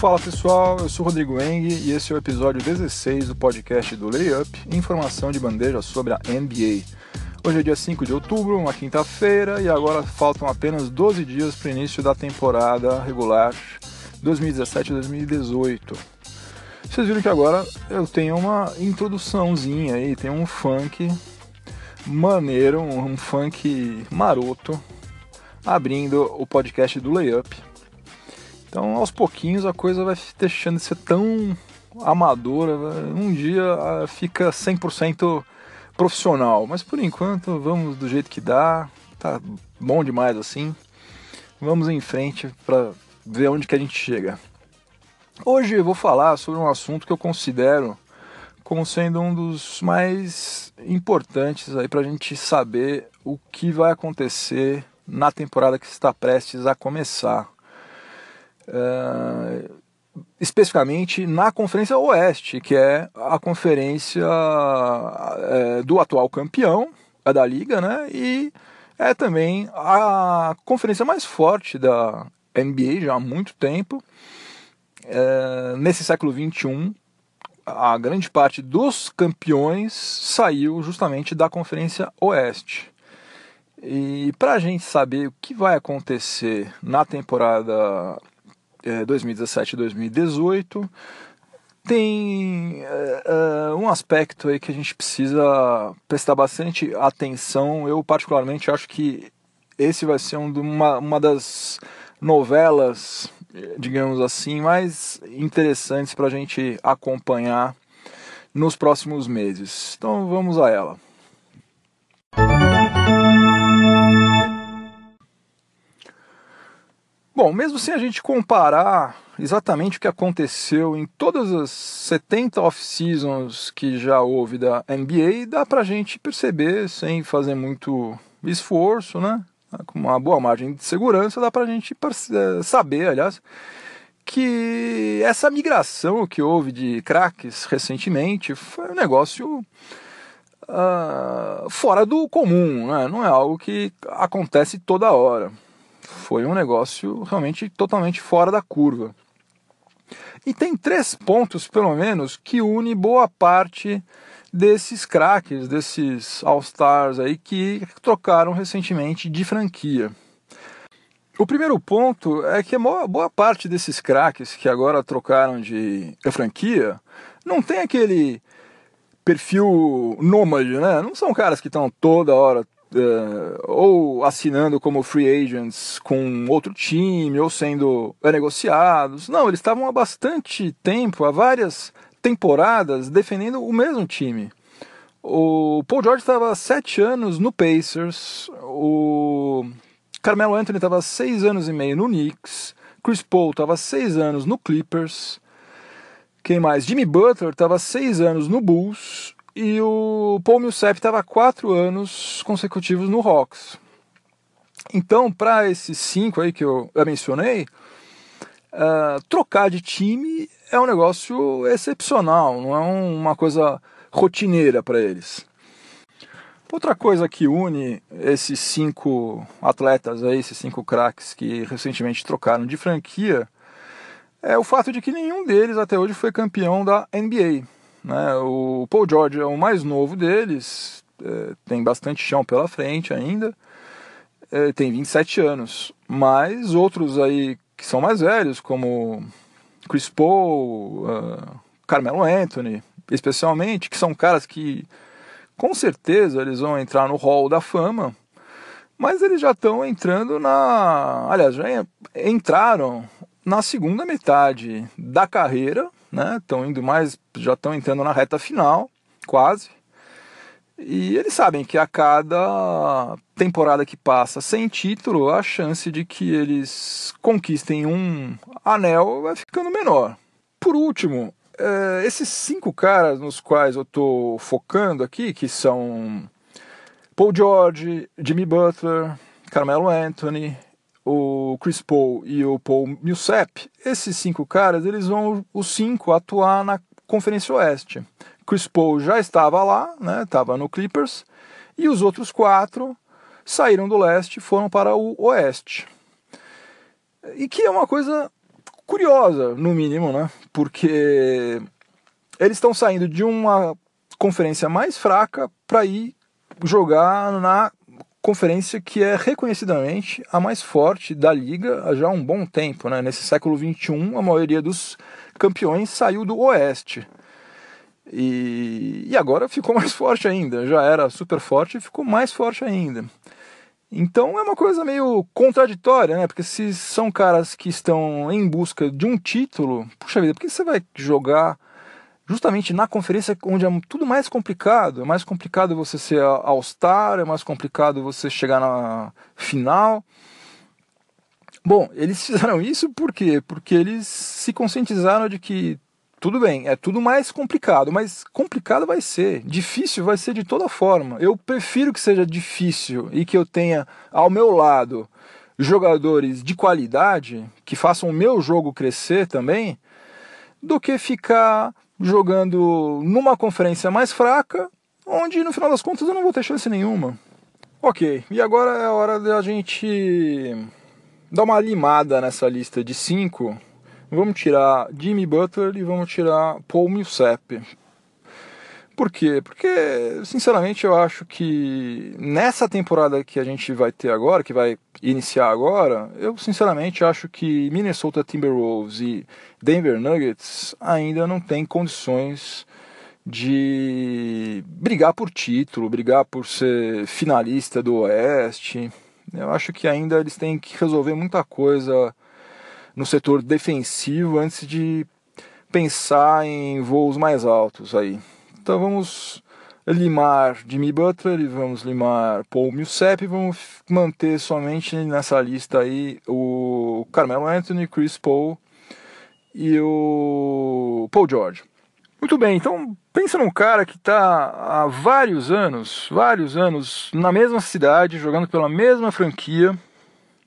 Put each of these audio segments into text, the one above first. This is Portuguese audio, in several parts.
Fala pessoal, eu sou Rodrigo Eng e esse é o episódio 16 do podcast do Layup, informação de bandeja sobre a NBA. Hoje é dia 5 de outubro, uma quinta-feira, e agora faltam apenas 12 dias para o início da temporada regular 2017-2018. Vocês viram que agora eu tenho uma introduçãozinha aí, tem um funk maneiro, um funk maroto, abrindo o podcast do Layup então, aos pouquinhos, a coisa vai deixando de ser tão amadora. Um dia ah, fica 100% profissional. Mas por enquanto, vamos do jeito que dá. Tá bom demais assim. Vamos em frente para ver onde que a gente chega. Hoje eu vou falar sobre um assunto que eu considero como sendo um dos mais importantes aí para a gente saber o que vai acontecer na temporada que está prestes a começar. Uh, especificamente na Conferência Oeste, que é a conferência é, do atual campeão a da liga, né? E é também a conferência mais forte da NBA já há muito tempo. É, nesse século 21, a grande parte dos campeões saiu justamente da Conferência Oeste. E para a gente saber o que vai acontecer na temporada 2017 e 2018 tem uh, um aspecto aí que a gente precisa prestar bastante atenção. Eu particularmente acho que esse vai ser um, uma, uma das novelas, digamos assim, mais interessantes para a gente acompanhar nos próximos meses. Então vamos a ela. Bom, mesmo sem a gente comparar exatamente o que aconteceu em todas as 70 off-seasons que já houve da NBA, dá pra gente perceber, sem fazer muito esforço, né? Com uma boa margem de segurança, dá pra gente eh, saber, aliás, que essa migração que houve de craques recentemente foi um negócio uh, fora do comum, né? não é algo que acontece toda hora foi um negócio realmente totalmente fora da curva. E tem três pontos, pelo menos, que une boa parte desses craques, desses All-Stars aí que trocaram recentemente de franquia. O primeiro ponto é que boa parte desses craques que agora trocaram de franquia não tem aquele perfil nômade, né? Não são caras que estão toda hora uh, ou assinando como free agents com outro time, ou sendo negociados. Não, eles estavam há bastante tempo, há várias temporadas, defendendo o mesmo time. O Paul George estava sete anos no Pacers, o Carmelo Anthony estava seis anos e meio no Knicks, Chris Paul estava seis anos no Clippers, quem mais? Jimmy Butler estava seis anos no Bulls e o Paul Millsap estava quatro anos consecutivos no Hawks. Então, para esses cinco aí que eu mencionei, uh, trocar de time é um negócio excepcional, não é uma coisa rotineira para eles. Outra coisa que une esses cinco atletas aí, esses cinco craques que recentemente trocaram de franquia, é o fato de que nenhum deles até hoje foi campeão da NBA. Né? O Paul George é o mais novo deles, é, tem bastante chão pela frente ainda, é, tem 27 anos. Mas outros aí que são mais velhos, como Chris Paul, uh, Carmelo Anthony, especialmente, que são caras que com certeza eles vão entrar no hall da fama, mas eles já estão entrando na. Aliás, já entraram na segunda metade da carreira né? Estão indo mais, já estão entrando na reta final, quase. E eles sabem que a cada temporada que passa sem título, a chance de que eles conquistem um anel vai ficando menor. Por último, é, esses cinco caras nos quais eu estou focando aqui, que são Paul George, Jimmy Butler, Carmelo Anthony, o Chris Paul e o Paul Millsap, esses cinco caras, eles vão os cinco atuar na Conferência Oeste. Chris Paul já estava lá, né, estava no Clippers, e os outros quatro saíram do leste e foram para o oeste. E que é uma coisa curiosa, no mínimo, né? Porque eles estão saindo de uma conferência mais fraca para ir jogar na conferência que é reconhecidamente a mais forte da liga há já um bom tempo. Né? Nesse século XXI, a maioria dos campeões saiu do Oeste. E, e agora ficou mais forte ainda. Já era super forte e ficou mais forte ainda. Então é uma coisa meio contraditória, né? Porque se são caras que estão em busca de um título, puxa vida, por que você vai jogar justamente na conferência onde é tudo mais complicado? É mais complicado você ser All-Star, é mais complicado você chegar na final. Bom, eles fizeram isso por quê? Porque eles se conscientizaram de que tudo bem, é tudo mais complicado, mas complicado vai ser, difícil vai ser de toda forma. Eu prefiro que seja difícil e que eu tenha ao meu lado jogadores de qualidade que façam o meu jogo crescer também, do que ficar jogando numa conferência mais fraca, onde no final das contas eu não vou ter chance nenhuma. Ok, e agora é a hora da gente dar uma limada nessa lista de cinco Vamos tirar Jimmy Butler e vamos tirar Paul Millsap. Por quê? Porque, sinceramente, eu acho que nessa temporada que a gente vai ter agora, que vai iniciar agora, eu sinceramente acho que Minnesota Timberwolves e Denver Nuggets ainda não têm condições de brigar por título, brigar por ser finalista do Oeste. Eu acho que ainda eles têm que resolver muita coisa no setor defensivo antes de pensar em voos mais altos aí. Então vamos limar Jimmy Butler e vamos limar Paul Millsap e vamos manter somente nessa lista aí o Carmelo Anthony, Chris Paul e o Paul George. Muito bem, então pensa num cara que está há vários anos, vários anos na mesma cidade, jogando pela mesma franquia,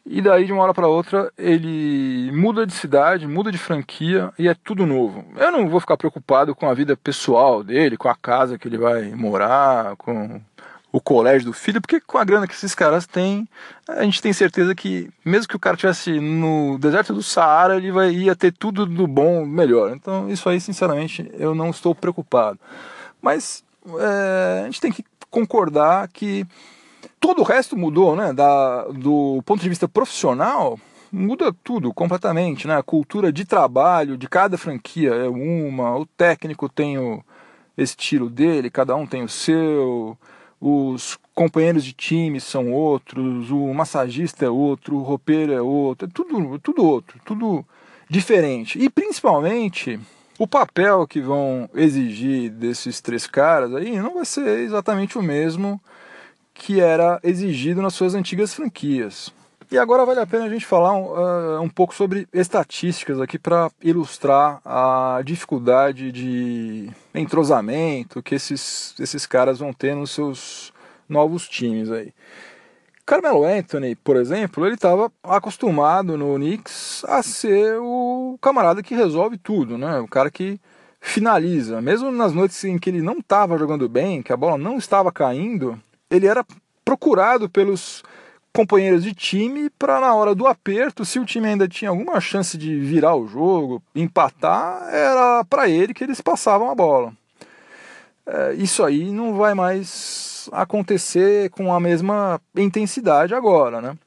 e daí, de uma hora para outra, ele muda de cidade, muda de franquia e é tudo novo. Eu não vou ficar preocupado com a vida pessoal dele, com a casa que ele vai morar, com o colégio do filho, porque com a grana que esses caras têm, a gente tem certeza que, mesmo que o cara estivesse no deserto do Saara, ele vai, ia ter tudo do bom, melhor. Então, isso aí, sinceramente, eu não estou preocupado. Mas é, a gente tem que concordar que todo o resto mudou, né? Da, do ponto de vista profissional, muda tudo completamente, né? A cultura de trabalho de cada franquia é uma, o técnico tem o estilo dele, cada um tem o seu, os companheiros de time são outros, o massagista é outro, o roupeiro é outro, é tudo, tudo outro, tudo diferente. E principalmente o papel que vão exigir desses três caras aí não vai ser exatamente o mesmo que era exigido nas suas antigas franquias. E agora vale a pena a gente falar um, uh, um pouco sobre estatísticas aqui para ilustrar a dificuldade de entrosamento que esses, esses caras vão ter nos seus novos times aí. Carmelo Anthony, por exemplo, ele estava acostumado no Knicks a ser o camarada que resolve tudo, né? O cara que finaliza. Mesmo nas noites em que ele não estava jogando bem, que a bola não estava caindo, ele era procurado pelos companheiros de time para na hora do aperto, se o time ainda tinha alguma chance de virar o jogo, empatar, era para ele que eles passavam a bola. É, isso aí não vai mais acontecer com a mesma intensidade agora, né?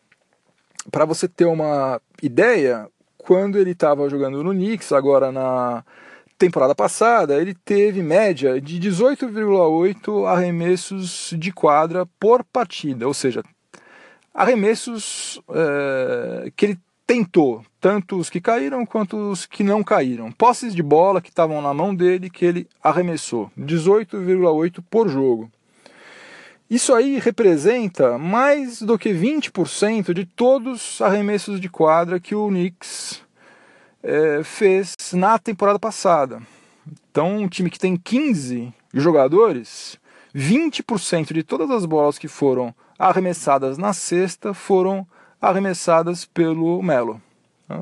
Para você ter uma ideia, quando ele estava jogando no Knicks, agora na temporada passada, ele teve média de 18,8 arremessos de quadra por partida, ou seja, arremessos é, que ele tentou, tanto os que caíram quanto os que não caíram. Posses de bola que estavam na mão dele que ele arremessou, 18,8 por jogo. Isso aí representa mais do que 20% de todos os arremessos de quadra que o Knicks é, fez na temporada passada. Então, um time que tem 15 jogadores, 20% de todas as bolas que foram arremessadas na sexta foram arremessadas pelo Melo.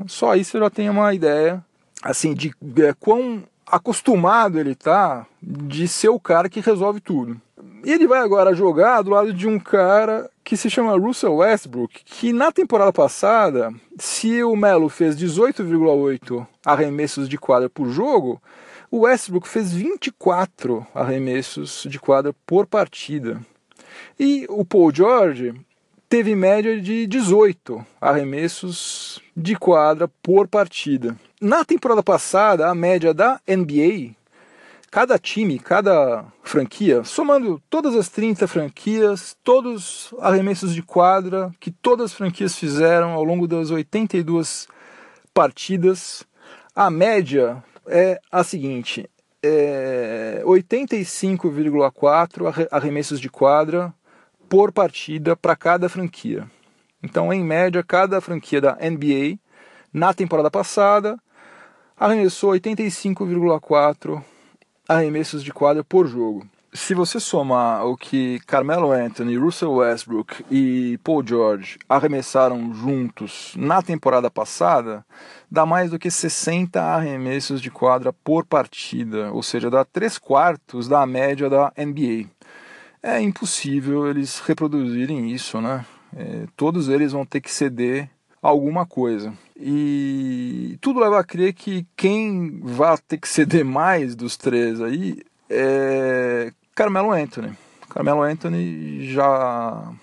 Só aí você já tem uma ideia assim de é, quão acostumado ele está de ser o cara que resolve tudo. E ele vai agora jogar do lado de um cara que se chama Russell Westbrook, que na temporada passada, se o Melo fez 18,8 arremessos de quadra por jogo, o Westbrook fez 24 arremessos de quadra por partida. E o Paul George teve média de 18 arremessos de quadra por partida. Na temporada passada, a média da NBA, cada time, cada franquia, somando todas as 30 franquias, todos os arremessos de quadra que todas as franquias fizeram ao longo das 82 partidas, a média é a seguinte: é 85,4 arremessos de quadra por partida para cada franquia. Então, em média, cada franquia da NBA, na temporada passada, arremessou 85,4 arremessos de quadra por jogo. Se você somar o que Carmelo Anthony, Russell Westbrook e Paul George arremessaram juntos na temporada passada, dá mais do que 60 arremessos de quadra por partida, ou seja, dá 3 quartos da média da NBA é impossível eles reproduzirem isso, né? É, todos eles vão ter que ceder alguma coisa. E tudo leva a crer que quem vai ter que ceder mais dos três aí é Carmelo Anthony. Carmelo Anthony já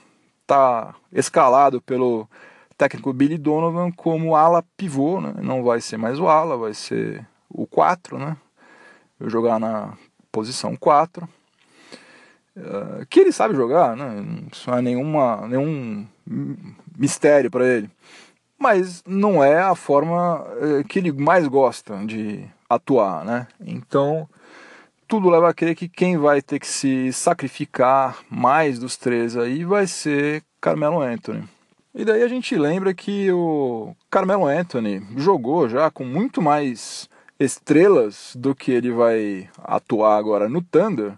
está escalado pelo técnico Billy Donovan como ala pivô, né? não vai ser mais o ala, vai ser o 4, né? Eu jogar na posição 4. Uh, que ele sabe jogar, né? Isso não é nenhuma, nenhum mistério para ele. Mas não é a forma uh, que ele mais gosta de atuar, né? Então, tudo leva a crer que quem vai ter que se sacrificar mais dos três aí vai ser Carmelo Anthony. E daí a gente lembra que o Carmelo Anthony jogou já com muito mais estrelas do que ele vai atuar agora no Thunder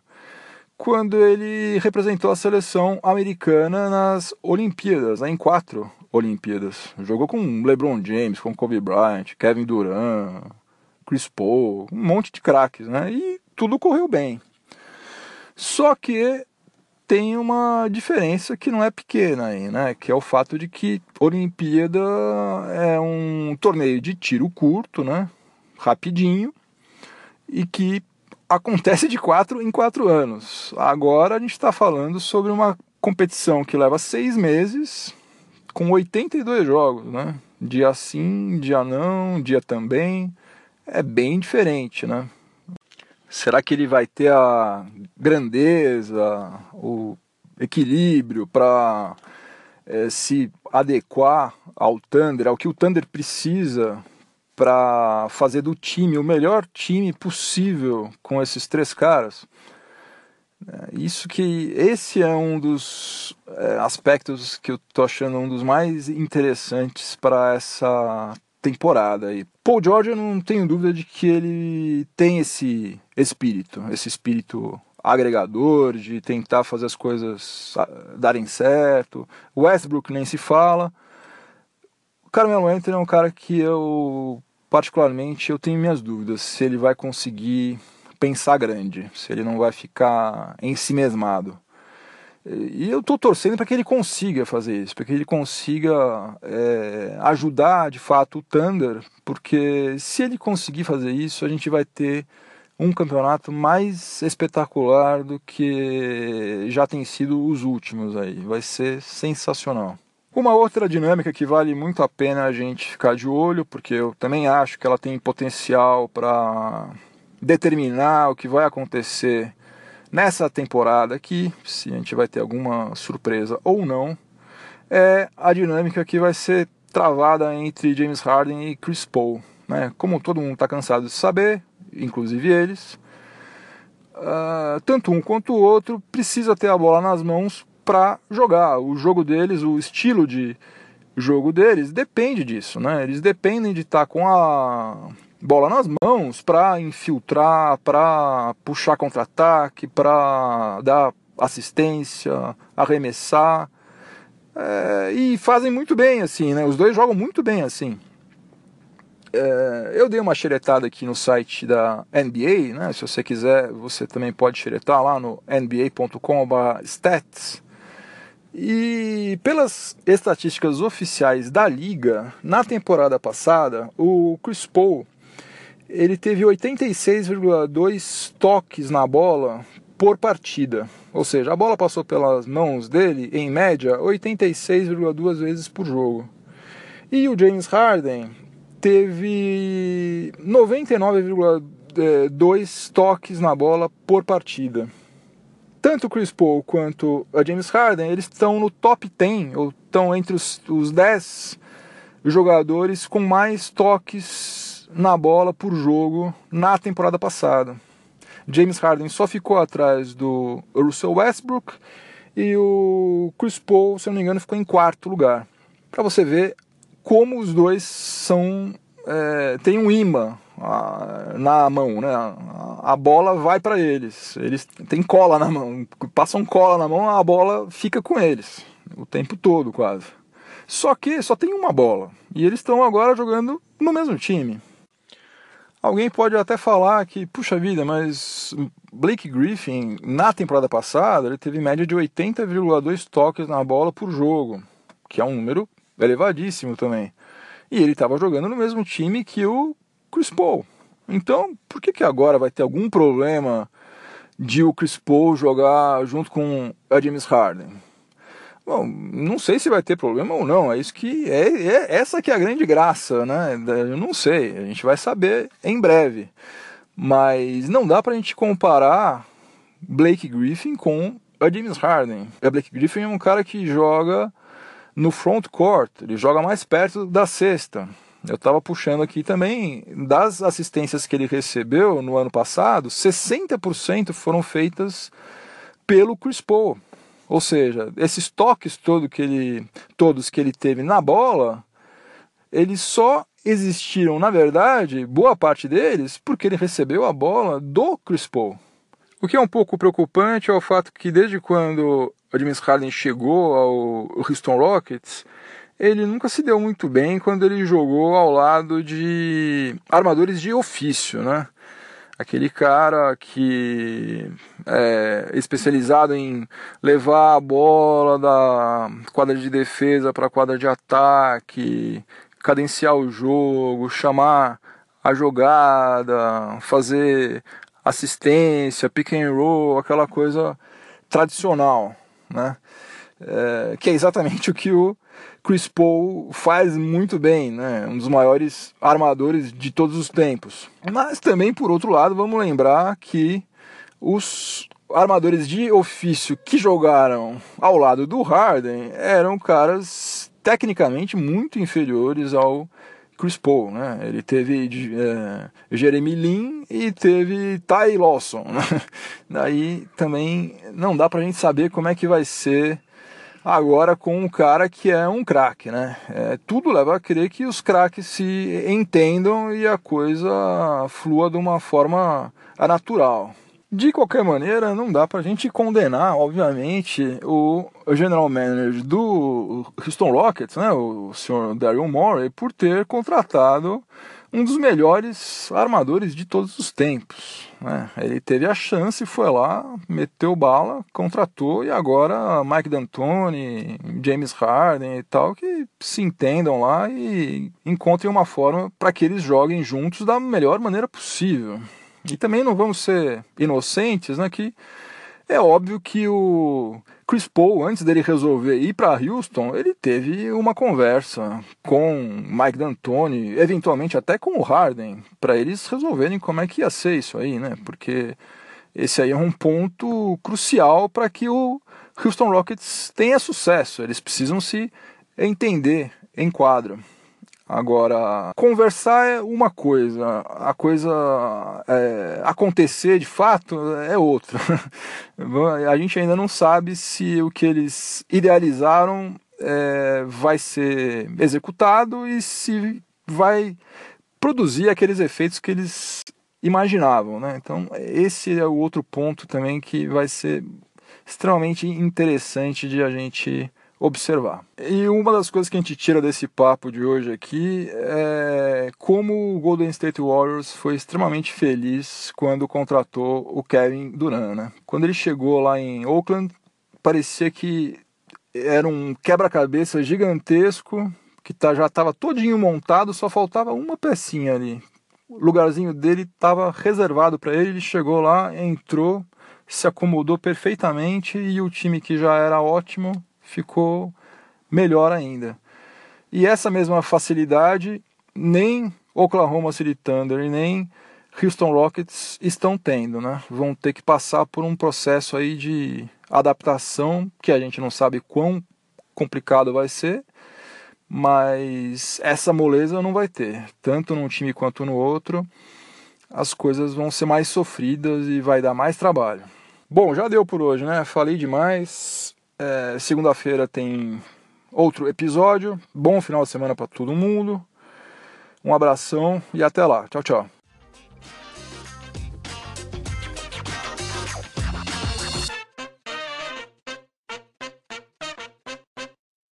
quando ele representou a seleção americana nas Olimpíadas, né, em quatro Olimpíadas. Jogou com LeBron James, com Kobe Bryant, Kevin Durant, Chris Paul, um monte de craques, né? E tudo correu bem. Só que tem uma diferença que não é pequena aí, né? Que é o fato de que Olimpíada é um torneio de tiro curto, né? Rapidinho e que acontece de quatro em quatro anos. Agora a gente está falando sobre uma competição que leva seis meses, com 82 jogos, né? Dia sim, dia não, dia também. É bem diferente, né? Será que ele vai ter a grandeza, o equilíbrio para é, se adequar ao Thunder, ao que o Thunder precisa para fazer do time o melhor time possível com esses três caras. É, isso que esse é um dos é, aspectos que eu tô achando um dos mais interessantes para essa temporada. E Paul George eu não tenho dúvida de que ele tem esse espírito, esse espírito agregador de tentar fazer as coisas darem certo. Westbrook nem se fala. Carmelo Anthony é um cara que eu, particularmente, eu tenho minhas dúvidas se ele vai conseguir pensar grande, se ele não vai ficar em si mesmado. E eu estou torcendo para que ele consiga fazer isso, para que ele consiga é, ajudar de fato o Thunder, porque se ele conseguir fazer isso, a gente vai ter um campeonato mais espetacular do que já tem sido os últimos aí. Vai ser sensacional. Uma outra dinâmica que vale muito a pena a gente ficar de olho, porque eu também acho que ela tem potencial para determinar o que vai acontecer nessa temporada aqui, se a gente vai ter alguma surpresa ou não, é a dinâmica que vai ser travada entre James Harden e Chris Paul. Né? Como todo mundo está cansado de saber, inclusive eles, uh, tanto um quanto o outro precisa ter a bola nas mãos para jogar. O jogo deles, o estilo de jogo deles depende disso, né? Eles dependem de estar tá com a bola nas mãos para infiltrar, para puxar contra-ataque, para dar assistência, arremessar. É, e fazem muito bem assim, né? Os dois jogam muito bem assim. É, eu dei uma xeretada aqui no site da NBA, né? Se você quiser, você também pode xeretar lá no nba.com/stats. E pelas estatísticas oficiais da liga, na temporada passada, o Chris Paul ele teve 86,2 toques na bola por partida. Ou seja, a bola passou pelas mãos dele, em média, 86,2 vezes por jogo. E o James Harden teve 99,2 toques na bola por partida. Tanto o Chris Paul quanto a James Harden, eles estão no top 10, ou estão entre os, os 10 jogadores com mais toques na bola por jogo na temporada passada. James Harden só ficou atrás do Russell Westbrook e o Chris Paul, se não me engano, ficou em quarto lugar. Para você ver como os dois são é, tem um imã na mão, né? A bola vai para eles. Eles têm cola na mão, passam cola na mão, a bola fica com eles o tempo todo, quase. Só que só tem uma bola e eles estão agora jogando no mesmo time. Alguém pode até falar que, puxa vida, mas Blake Griffin, na temporada passada, ele teve média de 80,2 toques na bola por jogo, que é um número elevadíssimo também. E ele estava jogando no mesmo time que o Chris Paul. Então, por que, que agora vai ter algum problema de o Chris Paul jogar junto com a James Harden? Bom, não sei se vai ter problema ou não. É isso que é, é essa que é a grande graça, né? Eu não sei. A gente vai saber em breve. Mas não dá pra gente comparar Blake Griffin com a James Harden. A Blake Griffin é um cara que joga no front court, ele joga mais perto da cesta. Eu estava puxando aqui também das assistências que ele recebeu no ano passado, 60% foram feitas pelo Chris Paul. Ou seja, esses toques todo que ele, todos que ele teve na bola, eles só existiram, na verdade, boa parte deles, porque ele recebeu a bola do Chris Paul. O que é um pouco preocupante é o fato que desde quando o James Harden chegou ao Houston Rockets, ele nunca se deu muito bem quando ele jogou ao lado de armadores de ofício, né? Aquele cara que é especializado em levar a bola da quadra de defesa para a quadra de ataque, cadenciar o jogo, chamar a jogada, fazer assistência, pick and roll, aquela coisa tradicional, né? É, que é exatamente o que o Chris Paul faz muito bem, né? Um dos maiores armadores de todos os tempos. Mas também, por outro lado, vamos lembrar que os armadores de ofício que jogaram ao lado do Harden eram caras tecnicamente muito inferiores ao Chris Paul, né? Ele teve é, Jeremy Lin e teve Ty Lawson. Né? Daí também não dá pra gente saber como é que vai ser agora com um cara que é um craque, né? É, tudo leva a crer que os craques se entendam e a coisa flua de uma forma natural. De qualquer maneira, não dá pra gente condenar, obviamente, o general manager do Houston Rockets, né, o senhor Daryl Morey, por ter contratado um dos melhores armadores de todos os tempos. Né? Ele teve a chance, foi lá, meteu bala, contratou e agora Mike D'Antoni, James Harden e tal, que se entendam lá e encontrem uma forma para que eles joguem juntos da melhor maneira possível. E também não vamos ser inocentes, né? Que é óbvio que o Chris Paul, antes dele resolver ir para Houston, ele teve uma conversa com Mike D'Antoni, eventualmente até com o Harden, para eles resolverem como é que ia ser isso aí, né? Porque esse aí é um ponto crucial para que o Houston Rockets tenha sucesso. Eles precisam se entender em quadro. Agora, conversar é uma coisa, a coisa é, acontecer de fato é outra. a gente ainda não sabe se o que eles idealizaram é, vai ser executado e se vai produzir aqueles efeitos que eles imaginavam. Né? Então, esse é o outro ponto também que vai ser extremamente interessante de a gente observar. E uma das coisas que a gente tira desse papo de hoje aqui é como o Golden State Warriors foi extremamente feliz quando contratou o Kevin Durant. Né? Quando ele chegou lá em Oakland, parecia que era um quebra-cabeça gigantesco que tá, já estava todinho montado, só faltava uma pecinha ali. O lugarzinho dele estava reservado para ele, ele chegou lá, entrou, se acomodou perfeitamente e o time que já era ótimo ficou melhor ainda. E essa mesma facilidade nem Oklahoma City Thunder e nem Houston Rockets estão tendo, né? Vão ter que passar por um processo aí de adaptação que a gente não sabe quão complicado vai ser, mas essa moleza não vai ter, tanto num time quanto no outro. As coisas vão ser mais sofridas e vai dar mais trabalho. Bom, já deu por hoje, né? Falei demais. É, Segunda-feira tem outro episódio. Bom final de semana para todo mundo. Um abração e até lá. Tchau, tchau.